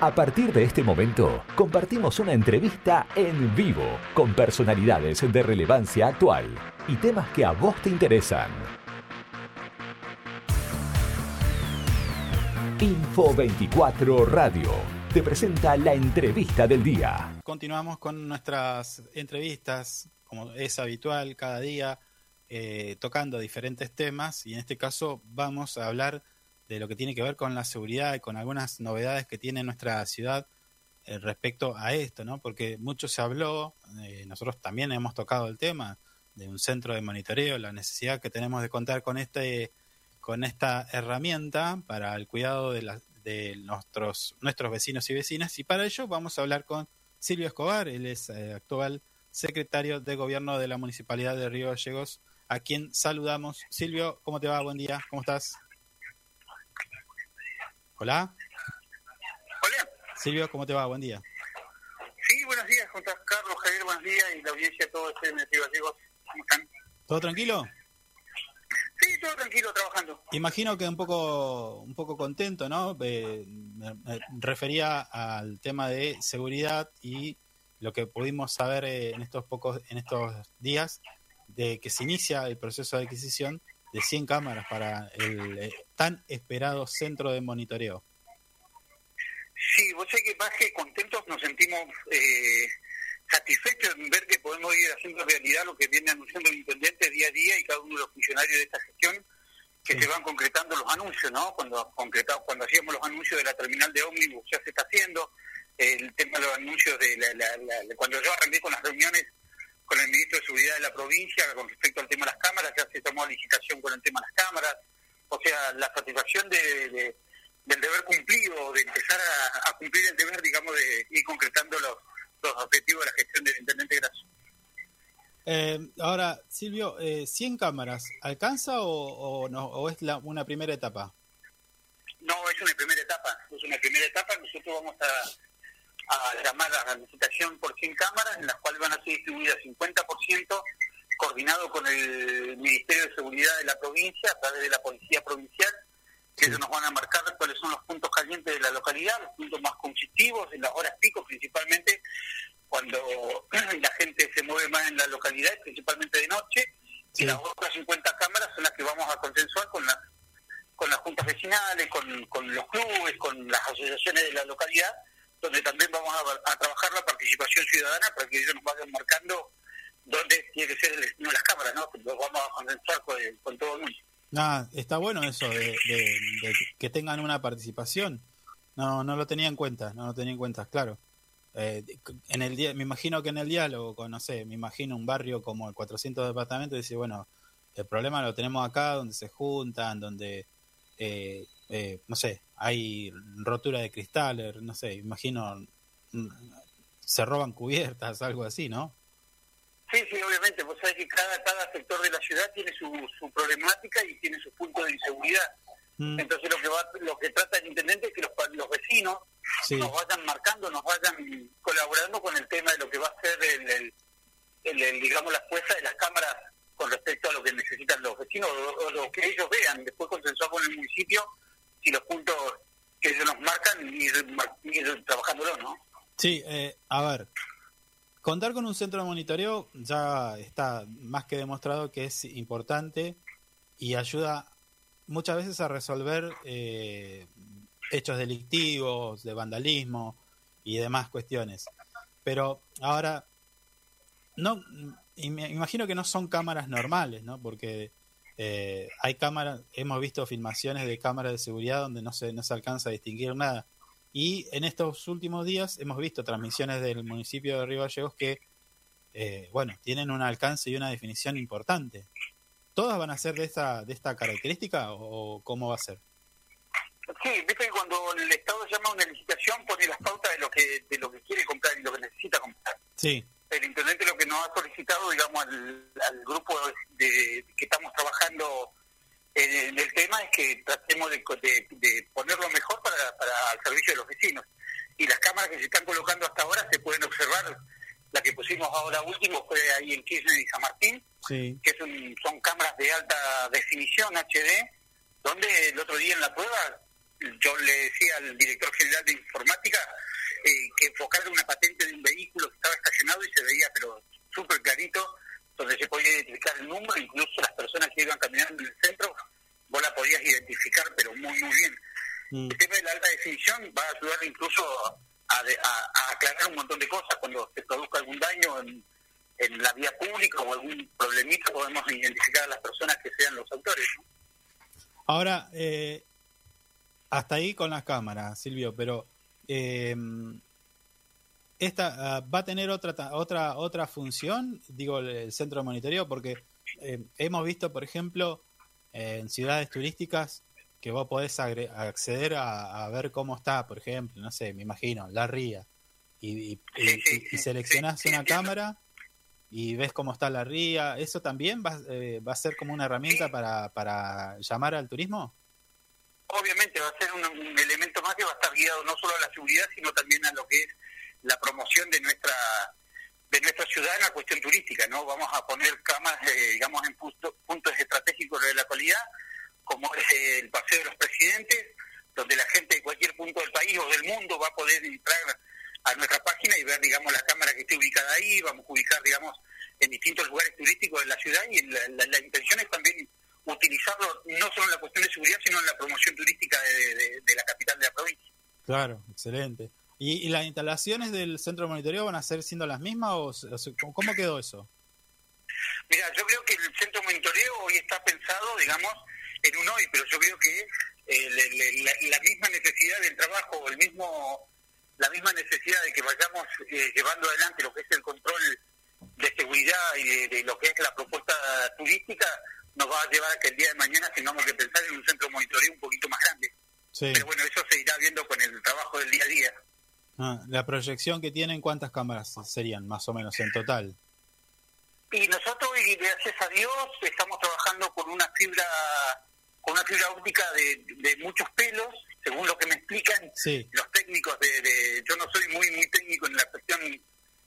A partir de este momento, compartimos una entrevista en vivo con personalidades de relevancia actual y temas que a vos te interesan. Info 24 Radio te presenta la entrevista del día. Continuamos con nuestras entrevistas, como es habitual cada día, eh, tocando diferentes temas y en este caso vamos a hablar de lo que tiene que ver con la seguridad y con algunas novedades que tiene nuestra ciudad eh, respecto a esto, ¿no? Porque mucho se habló, eh, nosotros también hemos tocado el tema de un centro de monitoreo, la necesidad que tenemos de contar con este con esta herramienta para el cuidado de, la, de nuestros nuestros vecinos y vecinas y para ello vamos a hablar con Silvio Escobar, él es eh, actual secretario de gobierno de la municipalidad de Río Gallegos, a quien saludamos. Silvio, ¿cómo te va? Buen día, ¿cómo estás? Hola. Hola. Silvio, ¿cómo te va? Buen día. Sí, buenos días, ¿cómo estás, Carlos, Javier, buenos días y la audiencia, todos ustedes, ¿cómo están? ¿Todo tranquilo? Sí, todo tranquilo, trabajando. Imagino que un poco, un poco contento, ¿no? Eh, me, me refería al tema de seguridad y lo que pudimos saber eh, en estos pocos, en estos días, de que se inicia el proceso de adquisición de 100 cámaras para el eh, tan esperado centro de monitoreo. Sí, vos sé que más que contentos nos sentimos eh, satisfechos en ver que podemos ir haciendo realidad lo que viene anunciando el intendente día a día y cada uno de los funcionarios de esta gestión que Sí. se van concretando los anuncios, ¿no? Cuando concretado, cuando hacíamos los anuncios de la terminal de ómnibus ya se está haciendo, el tema de los anuncios de la- la- la- cuando yo arranqué con las reuniones con el ministro de Seguridad de la provincia con respecto al tema de las cámaras, ya se tomó licitación con el tema de las cámaras, o sea, la satisfacción de, de- del deber cumplido, de empezar a, a cumplir el deber, digamos, de ir concretando los, los objetivos de la gestión del intendente Grasso. Eh, ahora, Silvio, eh, ¿100 cámaras alcanza o, o no, o es la, una primera etapa? No, es una primera etapa, es una primera etapa, nosotros vamos a, a llamar a la licitación por 100 cámaras, en las cuales van a ser distribuidas 50%, coordinado con el Ministerio de Seguridad de la provincia, a través de la Policía Provincial, que ellos nos van a marcar cuáles son los puntos calientes de la localidad, los puntos más conflictivos, en las horas pico principalmente, cuando la gente se mueve más en la localidad, principalmente de noche, Sí. y las otras 50 cámaras son las que vamos a consensuar con las con las juntas vecinales, con, con los clubes, con las asociaciones de la localidad, donde también vamos a, trabajar la participación ciudadana para que ellos nos vayan marcando dónde tiene que ser el de las cámaras, ¿no? Lo vamos a consensuar con, con todo el mundo. Ah, está bueno eso de, de- de que tengan una participación. No, no lo tenía en cuenta, no lo tenía en cuenta, claro. Eh, en el me imagino que en el diálogo, con, no sé, me imagino un barrio como el 400 departamentos, dice, bueno, el problema lo tenemos acá, donde se juntan, donde, eh, eh, no sé, hay rotura de cristales, no sé, imagino, mm, se roban cubiertas, algo así, ¿no? Sí, sí, obviamente, vos sabés que cada, cada sector de la ciudad tiene su, su problemática y tiene sus puntos de inseguridad. Mm, Entonces lo que va, lo que trata el intendente es que los, los vecinos sí, nos vayan marcando, nos vayan colaborando con el tema de lo que va a ser el, el- el- el, digamos la puesta de las cámaras con respecto a lo que necesitan los vecinos o, o lo que ellos vean. Después consensuar con el municipio si los puntos que ellos nos marcan ir, mar- ir trabajándolo, ¿no? Sí, eh, a ver, contar con un centro de monitoreo ya está más que demostrado que es importante y ayuda muchas veces a resolver eh, hechos delictivos, de vandalismo y demás cuestiones. Pero ahora, no, y imagino que no son cámaras normales, ¿no? Porque eh, hay cámaras, hemos visto filmaciones de cámaras de seguridad donde no se, no se alcanza a distinguir nada. Y en estos últimos días hemos visto transmisiones del municipio de Río Gallegos que, eh, bueno, tienen un alcance y una definición importante. ¿Todas van a ser de esta, de esta característica o cómo va a ser? Sí, viste que cuando el Estado llama a una licitación pone las pautas de lo que de lo que quiere comprar y lo que necesita comprar. Sí, el intendente lo que nos ha solicitado, digamos, al, al grupo estamos trabajando en, en el tema es que tratemos de, de- de ponerlo mejor para, para el servicio de los vecinos. Y las cámaras que se están colocando hasta ahora se pueden observar. La que pusimos ahora último fue ahí en Kirchner y San Martín, sí, que es un- son cámaras de alta definición HD, donde el otro día en la prueba yo le decía al director general de informática eh, que enfocara una patente de un vehículo que estaba estacionado y se veía, pero súper clarito, donde se podía identificar el número, incluso las personas que iban caminando en el centro, vos la podías identificar, pero muy, muy bien. Mm. El tema de la alta definición va a ayudar incluso a, aclarar un montón de cosas. Cuando se produzca algún daño en, la vía pública o algún problemita, podemos identificar a las personas que sean los autores. Ahora, eh, hasta ahí con las cámaras, Silvio, pero eh, esta ah, va a tener otra otra otra función, digo el centro de monitoreo, porque eh, hemos visto, por ejemplo, en ciudades turísticas que vos podés acceder a, ver cómo está, por ejemplo, no sé, me imagino, la ría, y, y, seleccionás una cámara y ves cómo está la ría. ¿Eso también va, eh, va a ser como una herramienta para, para llamar al turismo? Obviamente va a ser un, elemento más que va a estar guiado no solo a la seguridad, sino también a lo que es la promoción de nuestra de nuestra ciudad en la cuestión turística, ¿no? Vamos a poner cámaras, eh, digamos, en puntos estratégicos de la actualidad, como es el Paseo de los Presidentes, donde la gente de cualquier punto del país o del mundo va a poder entrar a nuestra página y ver, digamos, la cámara que esté ubicada ahí, vamos a ubicar, digamos, en distintos lugares turísticos de la ciudad y la, intención es también utilizarlo no solo en la cuestión de seguridad, sino en la promoción turística de la capital de la provincia. Claro, excelente. ¿Y, las instalaciones del centro de monitoreo van a ser siendo las mismas o, cómo quedó eso? Mira, yo creo que el centro de monitoreo hoy está pensado, digamos, en un hoy, pero yo creo que eh, la, misma necesidad del trabajo, el mismo la misma necesidad de que vayamos eh, llevando adelante lo que es el control de seguridad y de, lo que es la propuesta turística, nos va a llevar a que el día de mañana tengamos que pensar en un centro de monitoreo un poquito más grande. Pero bueno, eso se irá viendo con el trabajo del día a día. Ah, la proyección que tienen, ¿cuántas cámaras serían más o menos en total? Y nosotros, y gracias a Dios, estamos trabajando con una fibra con una fibra óptica de, muchos pelos, según lo que me explican los técnicos de, Yo no soy muy muy técnico en la cuestión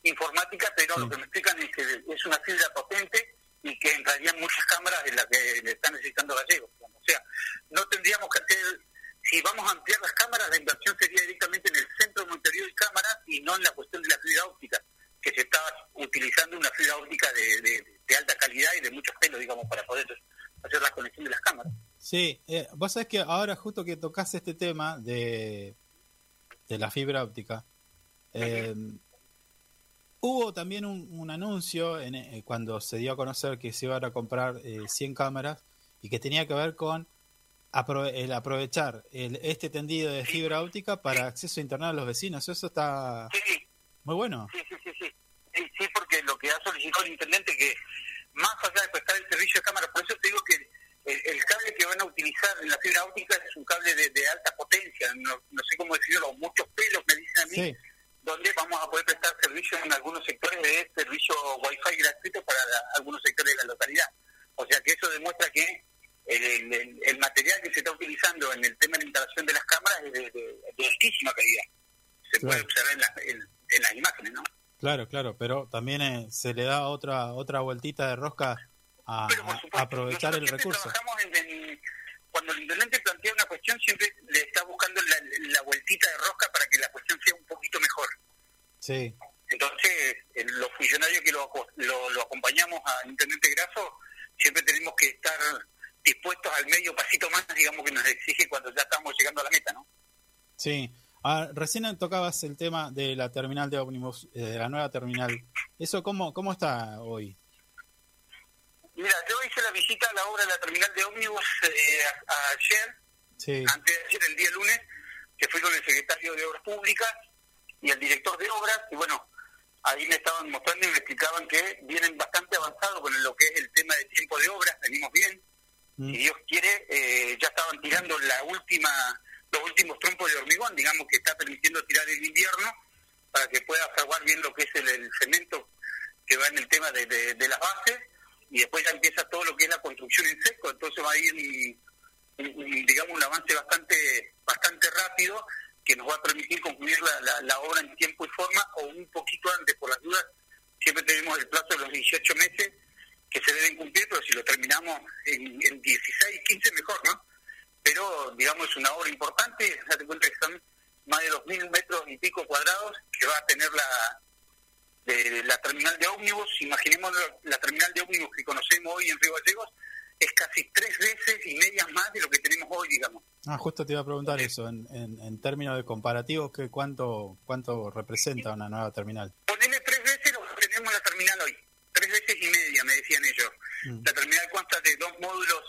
informática, pero lo que me explican es que es una fibra potente y que entrarían muchas cámaras de las que le están necesitando gallegos. O sea, no tendríamos que hacer si vamos a ampliar las cámaras, la inversión sería directamente en el centro de Montevideo y cámaras y no en la cuestión de la fibra óptica, que se está utilizando una fibra óptica de, alta calidad y de muchos pelos, digamos, para poder hacer la conexión de las cámaras. Sí, eh, vos sabés que ahora justo que tocaste este tema de, de la fibra óptica, eh, hubo también un, anuncio en, eh, cuando se dio a conocer que se iban a comprar 100 cámaras y que tenía que ver con el aprovechar el, este tendido de fibra óptica para acceso a internet a los vecinos. Eso está muy bueno. Sí, sí, sí, sí. Sí, porque lo que ha solicitado el intendente que más allá de prestar el servicio de cámara, por eso te digo que el, cable que van a utilizar en la fibra óptica es un cable de, alta potencia, no, sé cómo decirlo, muchos pelos me dicen a mí, donde vamos a poder prestar servicio en algunos sectores de servicio Wi-Fi gratuito para algunos sectores de la localidad. O sea que eso demuestra que el, material que se está utilizando en el tema de la instalación de las cámaras es de, altísima calidad. Se puede observar en, las imágenes, ¿no? Claro, claro, pero también eh, se le da otra otra vueltita de rosca a, aprovechar el recurso. cuando el intendente plantea una cuestión, siempre le está buscando la, vueltita de rosca para que la cuestión sea un poquito mejor. Sí. Entonces, los funcionarios que lo, lo, lo acompañamos al intendente Graso, siempre tenemos que estar dispuestos al medio pasito más, digamos, que nos exige cuando ya estamos llegando a la meta, ¿no? Sí. Ah, recién tocabas el tema de la terminal de ómnibus, eh, de la nueva terminal. ¿Eso cómo, cómo está hoy? Mira, yo hice la visita a la obra de la terminal de ómnibus eh, ayer, antes de ayer, el día lunes, que fui con el secretario de Obras Públicas y el director de obras, y bueno, ahí me estaban mostrando y me explicaban que vienen bastante avanzados con lo que es el tema de tiempo de obras, venimos bien, si Dios quiere, eh, ya estaban tirando la última, los últimos trompos de hormigón, digamos que está permitiendo tirar el invierno para que pueda fraguar bien lo que es el, cemento que va en el tema de, de, las bases y después ya empieza todo lo que es la construcción en seco, entonces va a ir digamos un avance bastante bastante rápido que nos va a permitir concluir la, la, obra en tiempo y forma o un poquito antes por las dudas siempre tenemos el plazo de los 18 meses que se deben cumplir, pero si lo terminamos en, en 16, 15 mejor, ¿no? Pero digamos es una obra importante, date cuenta que son más de 2.000 metros y pico cuadrados que va a tener la de la terminal de ómnibus, imaginemos la, terminal de ómnibus que conocemos hoy en Río Gallegos, es casi tres veces y medias más de lo que tenemos hoy, digamos. Ah, justo te iba a preguntar eso, en, en, términos de comparativos, ¿qué, cuánto, ¿cuánto representa una nueva terminal? Ponele tres veces lo que tenemos la terminal hoy, tres veces y media, me decían ellos. Mm. La terminal consta de dos módulos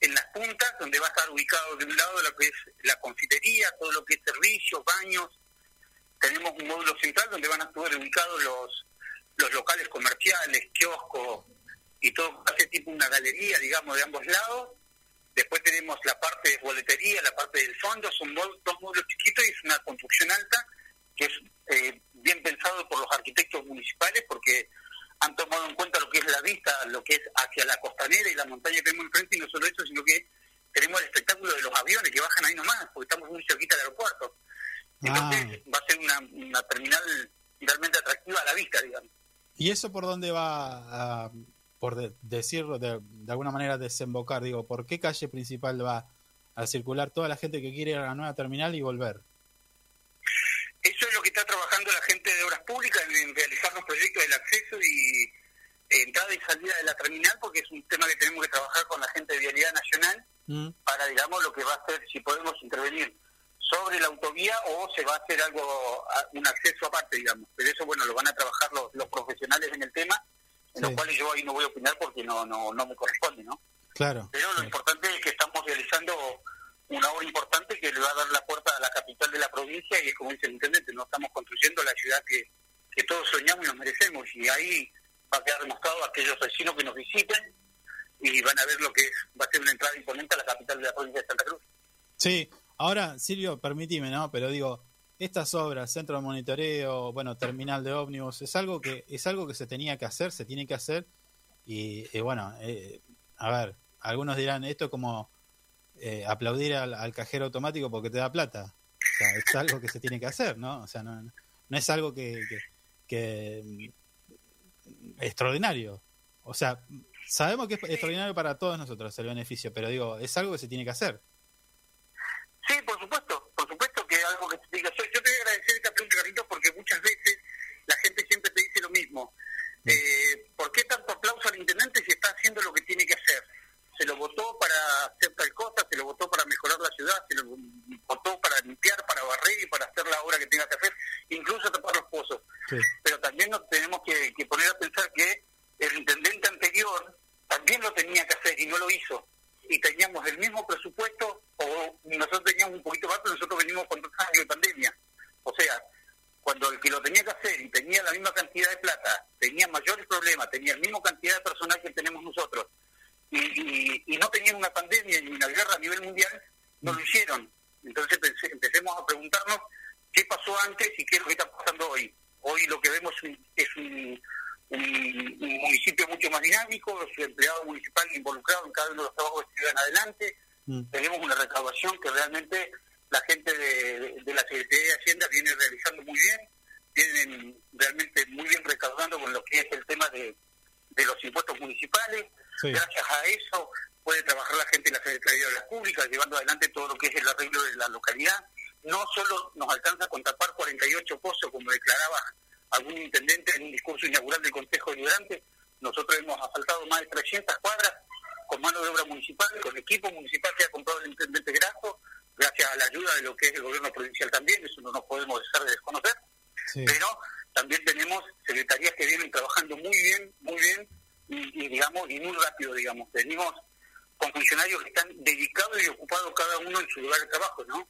en las puntas, donde va a estar ubicado de un lado lo que es la confitería, todo lo que es servicios, baños. Tenemos un módulo central donde van a estar ubicados los, los locales comerciales, kioscos y todo, hace tipo una galería, digamos, de ambos lados. Después tenemos la parte de boletería, la parte del fondo, son dos módulos chiquitos y es una construcción alta que es eh, bien pensado por los arquitectos municipales porque han tomado en cuenta lo que es la vista, lo que es hacia la costanera y la montaña que tenemos enfrente, y no solo eso, sino que tenemos el espectáculo de los aviones que bajan ahí nomás, porque estamos muy cerquita del aeropuerto. Entonces ah. va a ser una, terminal realmente atractiva a la vista, digamos. ¿Y eso por dónde va, a, por decirlo de, de, alguna manera, desembocar? Digo, ¿por qué calle principal va a circular toda la gente que quiere ir a la nueva terminal y volver? Que está trabajando la gente de Obras Públicas en realizar los proyectos del acceso y eh, entrada y salida de la terminal, porque es un tema que tenemos que trabajar con la gente de Vialidad Nacional mm. para, digamos, lo que va a ser, si podemos intervenir sobre la autovía o se va a hacer algo, un acceso aparte, digamos. Pero eso, bueno, lo van a trabajar los, los profesionales en el tema, en los cuales yo ahí no voy a opinar porque no, no, no me corresponde, ¿no? Claro. Pero lo importante es que estamos realizando una obra importante que le va a dar la puerta a la capital de la provincia y es como dice el intendente, no estamos construyendo la ciudad que, que todos soñamos y nos merecemos y ahí va a quedar demostrado a aquellos vecinos que nos visiten y van a ver lo que es, va a ser una entrada imponente a la capital de la provincia de Santa Cruz. Sí, ahora Silvio, permíteme, ¿no? Pero digo, estas obras, centro de monitoreo, bueno, terminal de ómnibus, es algo que es algo que se tenía que hacer, se tiene que hacer y, bueno, eh, a ver, algunos dirán esto como eh, aplaudir al, cajero automático porque te da plata. O sea, es algo que se tiene que hacer, ¿no? O sea, no, no es algo que, que, mm, extraordinario. O sea, sabemos que es extraordinario para todos nosotros el beneficio, pero digo, es algo que se tiene que hacer. Sí, por supuesto, por supuesto que es algo que se tiene que hacer. Yo te voy a agradecer esta pregunta, Carlitos, porque muchas veces la gente siempre te dice lo mismo. Mm. Eh, ¿Por qué tanto aplauso al intendente si está haciendo lo que tiene que hacer? se lo votó para hacer tal cosa, lo votó para mejorar la ciudad, se lo votó para limpiar, para barrer y para hacer la obra que tenga que hacer, incluso tapar los pozos. Pero también nos tenemos que, poner a pensar que el intendente anterior también lo tenía que hacer y no lo hizo. Y teníamos el mismo presupuesto, o nosotros teníamos un poquito más, pero nosotros venimos con dos años de pandemia. O sea, cuando el que lo tenía que hacer y tenía la misma cantidad de plata, tenía mayores problemas, tenía la misma cantidad de personal que tenemos nosotros, no tenían una pandemia ni una guerra a nivel mundial, no lo hicieron. Entonces empecemos a preguntarnos qué pasó antes y qué es lo que está pasando hoy. Hoy lo que vemos es un, municipio mucho más dinámico, su empleado municipal involucrado en cada uno de los trabajos que sigan adelante. Mm. Tenemos una recaudación que realmente la gente de, la Secretaría de Hacienda viene realizando muy bien, vienen realmente muy bien recaudando con lo que es el tema de, de los impuestos municipales. Gracias a eso puede trabajar la gente en la Secretaría de las Públicas, llevando adelante todo lo que es el arreglo de la localidad. No solo nos alcanza con tapar 48 pozos, como declaraba algún intendente en un discurso inaugural del Consejo Deliberante, nosotros hemos asfaltado más de 300 cuadras con mano de obra municipal, con equipo municipal que ha comprado el intendente Grasso, gracias a la ayuda de lo que es el gobierno provincial también, eso no nos podemos dejar de desconocer, pero también tenemos secretarías que vienen trabajando muy bien, muy bien, y, digamos, y muy rápido, digamos. Venimos con funcionarios que están dedicados y ocupados cada uno en su lugar de trabajo, ¿no?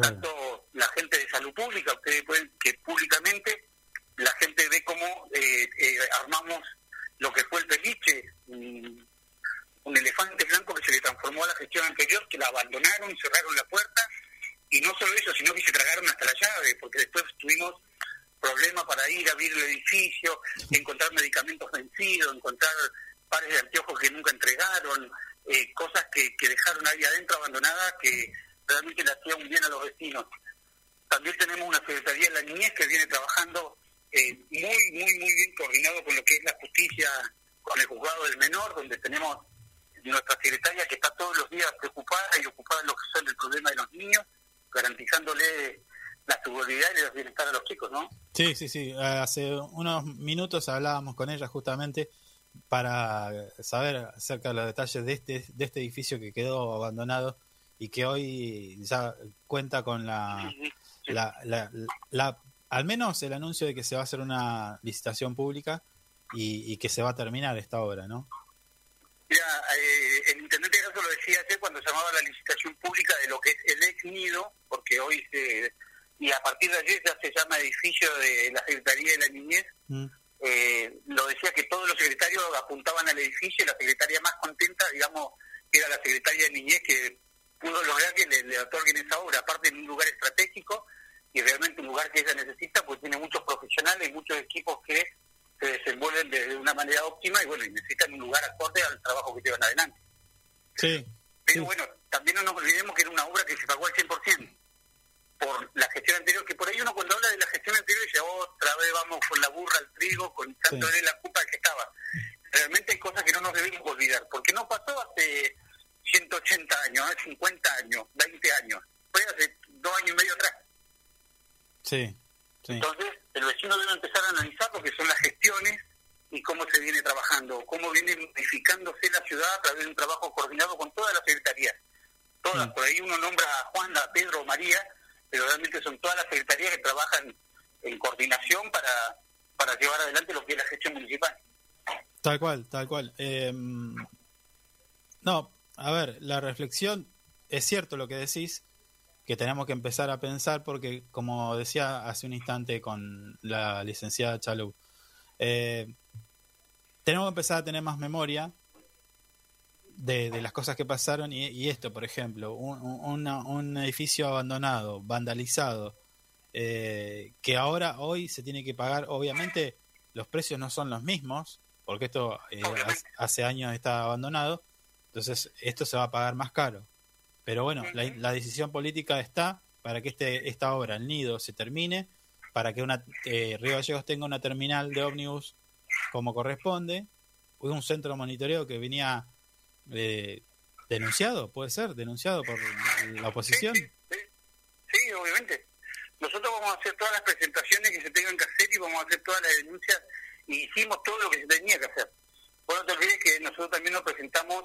Tanto la gente de salud pública, ustedes pueden que públicamente la gente ve cómo eh, eh, armamos lo que fue el peliche, un, un, elefante blanco que se le transformó a la gestión anterior, que la abandonaron, cerraron la puerta, y no solo eso, sino que se tragaron hasta la llave, porque después tuvimos problema para ir a abrir el edificio, encontrar medicamentos vencidos, encontrar pares de anteojos que nunca entregaron, eh, cosas que, que dejaron ahí adentro abandonadas que realmente le hacían un bien a los vecinos. También tenemos una Secretaría de la Niñez que viene trabajando eh, muy, muy, muy bien coordinado con lo que es la justicia, con el juzgado del menor, donde tenemos nuestra secretaria que está todos los días preocupada y ocupada en lo que son el problema de los niños, garantizándole la seguridad y el bienestar de los chicos, ¿no? Sí, sí, sí. Hace unos minutos hablábamos con ella justamente para saber acerca de los detalles de este, de este edificio que quedó abandonado y que hoy ya cuenta con la, la, la, al menos el anuncio de que se va a hacer una licitación pública y, que se va a terminar esta obra, ¿no? Mira, eh, el intendente eso lo decía ayer cuando llamaba la licitación pública de lo que es el ex nido, porque hoy se, y a partir de ayer ya se llama edificio de la Secretaría de la Niñez. Mm. Eh, lo decía que todos los secretarios apuntaban al edificio y la secretaria más contenta, digamos, era la secretaria de Niñez que pudo lograr que le, le otorguen esa obra, aparte en un lugar estratégico y realmente un lugar que ella necesita, pues tiene muchos profesionales, y muchos equipos que se desenvuelven de, una manera óptima y bueno, y necesitan un lugar acorde al trabajo que llevan adelante. Sí. Pero bueno, también no nos olvidemos que era una obra que se pagó al 100% por la gestión anterior, que ahí uno cuando habla de la gestión anterior dice, otra vez vamos con la burra al trigo, con tanto de la culpa que estaba. Realmente hay cosas que no nos debemos olvidar, porque no pasó hace 180 años, hace 50 años, 20 años, fue hace dos años y medio atrás. Sí, Entonces, el vecino debe empezar a analizar lo que son las gestiones y cómo se viene trabajando, cómo viene modificándose la ciudad a través de un trabajo coordinado con todas las secretarías. Todas, por ahí uno nombra a Juan, a Pedro, María, pero realmente son todas las secretarías que trabajan en coordinación para, para llevar adelante lo que es la gestión municipal. Tal cual, tal cual. Em, no, a ver, la reflexión, es cierto lo que decís, que tenemos que empezar a pensar porque, como decía hace un instante con la licenciada Chalou, eh, tenemos que empezar a tener más memoria de, las cosas que pasaron y, esto, por ejemplo, un, un, edificio abandonado, vandalizado, eh, que ahora, hoy se tiene que pagar, obviamente los precios no son los mismos, porque esto eh, hace años está abandonado, entonces esto se va a pagar más caro. Pero bueno, la, decisión política está para que este, esta obra, el nido, se termine, para que una, eh, Río Gallegos tenga una terminal de ómnibus como corresponde, un centro de monitoreo que venía eh, denunciado, puede ser, denunciado por la oposición. Sí, obviamente. Nosotros vamos a hacer todas las presentaciones que se tengan que hacer y vamos a hacer todas las denuncias y hicimos todo lo que se tenía que hacer. Bueno, no te olvides que nosotros también nos presentamos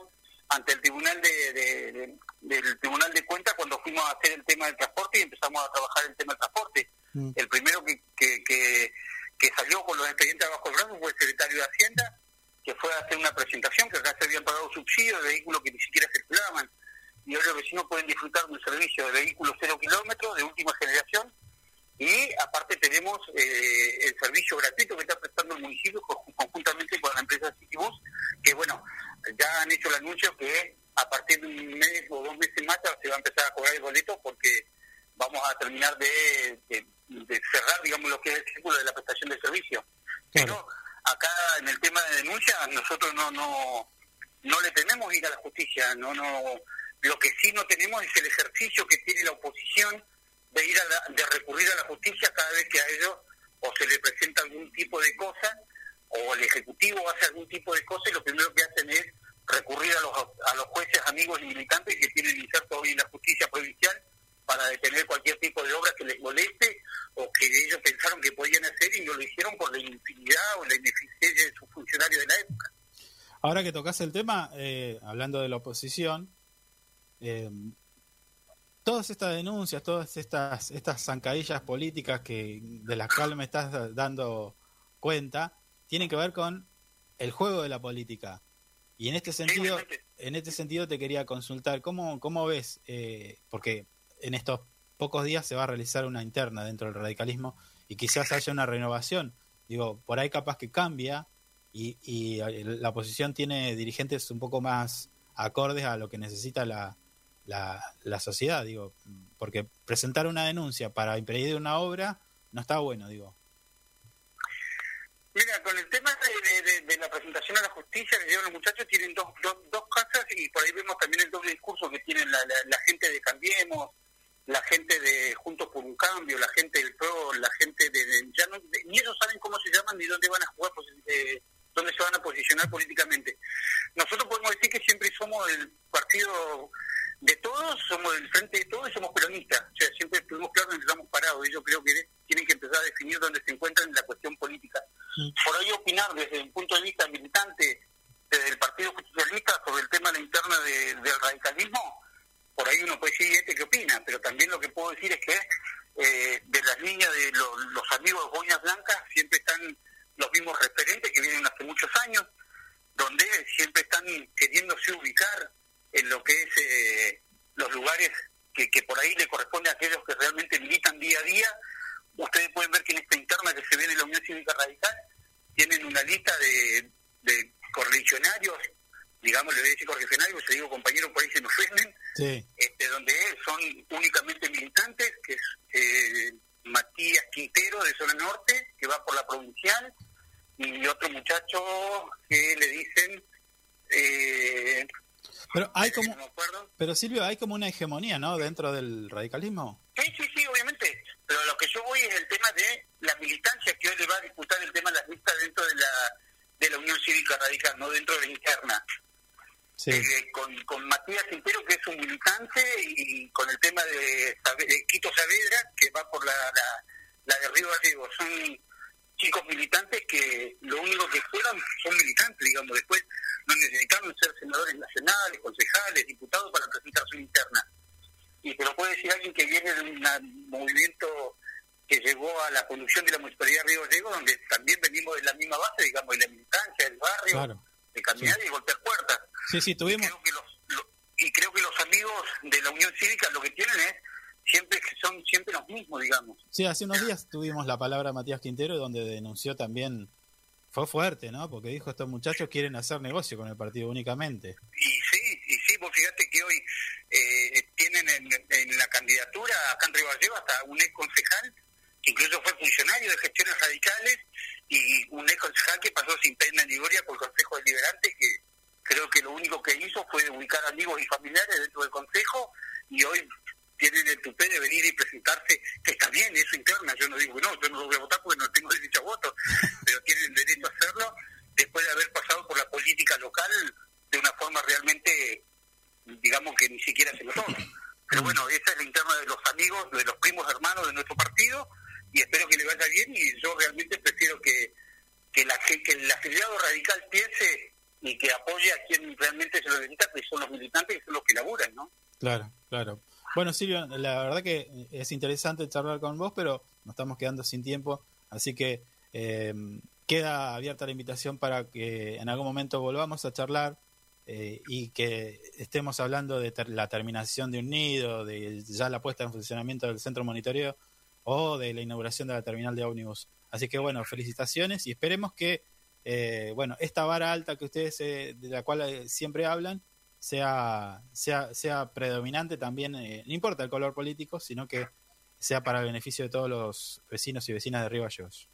ante el tribunal de, del tribunal de cuentas cuando fuimos a hacer el tema del transporte y empezamos a trabajar el tema del transporte. Mm. El primero que, que, que, salió con los expedientes bajo el brazo fue el secretario de Hacienda, que fue a hacer una presentación que acá se habían pagado subsidios de vehículos que ni siquiera circulaban y ahora los vecinos pueden disfrutar de un servicio de vehículos cero kilómetros de última generación y aparte tenemos eh, el servicio gratuito que está prestando el municipio conjuntamente con la empresa Citibus, que bueno, ya han hecho el anuncio que a partir de un mes o dos meses más se va a empezar a cobrar el boleto porque vamos a terminar de, cerrar, digamos, lo que es el círculo de la prestación de servicio. Pero acá en el tema de denuncia nosotros no no no le tenemos ir a la justicia, no no lo que sí no tenemos es el ejercicio que tiene la oposición de ir a de recurrir a la justicia cada vez que a ellos o se le presenta algún tipo de cosa o el ejecutivo hace algún tipo de cosa y lo primero que hacen es recurrir a los a los jueces amigos y militantes que tienen inserto hoy en la justicia provincial para detener cualquier tipo de obra que les moleste o que ellos pensaron que podían hacer y no lo hicieron por la inutilidad o la ineficiencia de sus funcionarios de la época. Ahora que tocas el tema, eh, hablando de la oposición, eh, todas estas denuncias, todas estas, estas zancadillas políticas que, de las cuales me estás dando cuenta, tienen que ver con el juego de la política. Y en este sentido, en este sentido te quería consultar, ¿cómo, cómo ves? Eh, porque en estos pocos días se va a realizar una interna dentro del radicalismo y quizás haya una renovación. Digo, por ahí capaz que cambia y, y la oposición tiene dirigentes un poco más acordes a lo que necesita la, la, sociedad, digo, porque presentar una denuncia para impedir una obra no está bueno, digo. Mira, con el tema de, la presentación a la justicia que llevan los muchachos, tienen dos, dos, dos casas y por ahí vemos también el doble discurso que tienen la, la, gente de Cambiemos, la gente de Juntos por un Cambio, la gente del PRO, la gente de... ya no, ni ellos saben cómo se llaman ni dónde van a jugar, pues, eh, dónde se se van a posicionar políticamente. Nosotros podemos decir que siempre somos el partido de todos, somos el frente de todos y somos peronistas. O sea, siempre estuvimos claros dónde estamos parados. Ellos creo que tienen que empezar a definir dónde se encuentran en la cuestión política. Por ahí opinar desde un punto de vista militante desde el Partido Justicialista sobre el tema de la interna del radicalismo, por ahí uno puede decir, este qué opina? Pero también lo que puedo decir es que eh, de las líneas de los amigos de Boñas Blancas siempre están los mismos referentes que vienen hace muchos años, donde siempre están queriéndose ubicar en lo que es eh, los lugares que, que por ahí le corresponde a aquellos que realmente militan día a día. Ustedes pueden ver que en esta interna que se ve en la Unión Cívica Radical tienen una lista de, de correligionarios, digamos, le voy a decir correligionarios, se digo compañeros por ahí se me ofenden, este, donde son únicamente militantes, que es eh, Matías Quintero de Zona Norte, que va por la provincial, y otro muchacho que le dicen... Eh, pero hay como, pero Silvio, hay como una hegemonía, ¿no? Dentro del radicalismo. Sí, sí, sí, obviamente. Pero lo que yo voy es el tema de la militancia que hoy le va a disputar el tema de las listas dentro de la de la Unión Cívica Radical, no dentro de la interna. Eh, con, con Matías Quintero, que es un militante, y con el tema de, Quito Saavedra, que va por la, la, de Río Gallego. Son chicos militantes que lo único que fueron son militantes, digamos. Después no necesitaron ser senadores nacionales, concejales, diputados para presentar su interna. Y te lo puede decir alguien que viene de un movimiento que llegó a la conducción de la Municipalidad de Río Gallego, donde también venimos de la misma base, digamos, de la militancia, del barrio, de caminar y golpear puertas. Sí, sí, tuvimos. Y creo, que los, amigos de la Unión Cívica lo que tienen es siempre son siempre los mismos, digamos. Sí, hace unos días tuvimos la palabra Matías Quintero, donde denunció también, fue fuerte, ¿no? Porque dijo, estos muchachos quieren hacer negocio con el partido únicamente. Y sí, y sí, vos fíjate que hoy eh, tienen en, la candidatura acá en Río Gallego hasta un ex concejal que incluso fue funcionario de gestiones radicales y un ex concejal que pasó sin pena ni gloria por el Consejo Deliberante, que creo que lo único que hizo fue ubicar amigos y familiares dentro del Consejo y hoy tienen el tupé de venir y presentarse, que está bien, es su interna, yo no digo que no, yo no lo voy a votar porque no tengo derecho a voto, pero tienen derecho a hacerlo después de haber pasado por la política local de una forma realmente, digamos que ni siquiera se notó. Pero bueno, esa es la interna de los amigos, de los primos hermanos de nuestro partido, y espero que le vaya bien y yo realmente prefiero que, que, la, que el afiliado radical piense y que apoye a quien realmente se lo necesita, que son los militantes y son los que laburan, ¿no? Claro, claro. Bueno, Silvio, la verdad que es interesante charlar con vos, pero nos estamos quedando sin tiempo, así que eh, queda abierta la invitación para que en algún momento volvamos a charlar eh, y que estemos hablando de la terminación de un nido, de ya la puesta en funcionamiento del centro monitoreo o de la inauguración de la terminal de ómnibus. Así que bueno, felicitaciones y esperemos que eh, bueno esta vara alta que ustedes eh, de la cual eh, siempre hablan sea sea sea predominante también, no importa el color político, sino que sea para el beneficio de todos los vecinos y vecinas de Río Gallegos.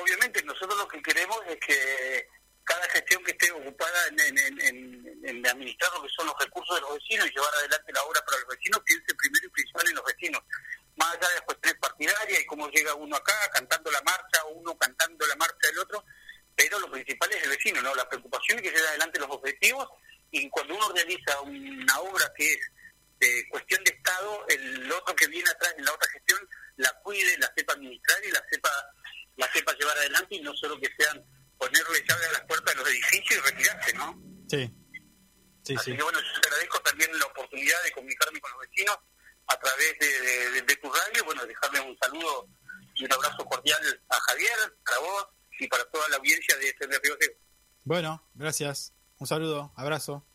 Obviamente nosotros lo que queremos es que cada gestión que esté ocupada en, en, en, administrar lo que son los recursos de los vecinos y llevar adelante la obra para los vecinos piense primero y principal en los vecinos más allá de las cuestiones partidarias y cómo llega uno acá cantando la marcha, uno cantando la marcha del otro, pero lo principal es el vecino, ¿no? La preocupación es que lleve adelante los objetivos y cuando uno realiza una obra que es de cuestión de Estado, el otro que viene atrás en la otra gestión la cuide, la sepa administrar y la sepa la sepa llevar adelante y no solo que sean ponerle llave a las puertas de los edificios y retirarse, ¿no? Sí. Sí, Así que bueno, yo te agradezco también la oportunidad de comunicarme con los vecinos a través de, tu radio, bueno, dejarle un saludo y un abrazo cordial a Javier, para vos y para toda la audiencia de este Río Bueno, gracias. Un saludo, abrazo.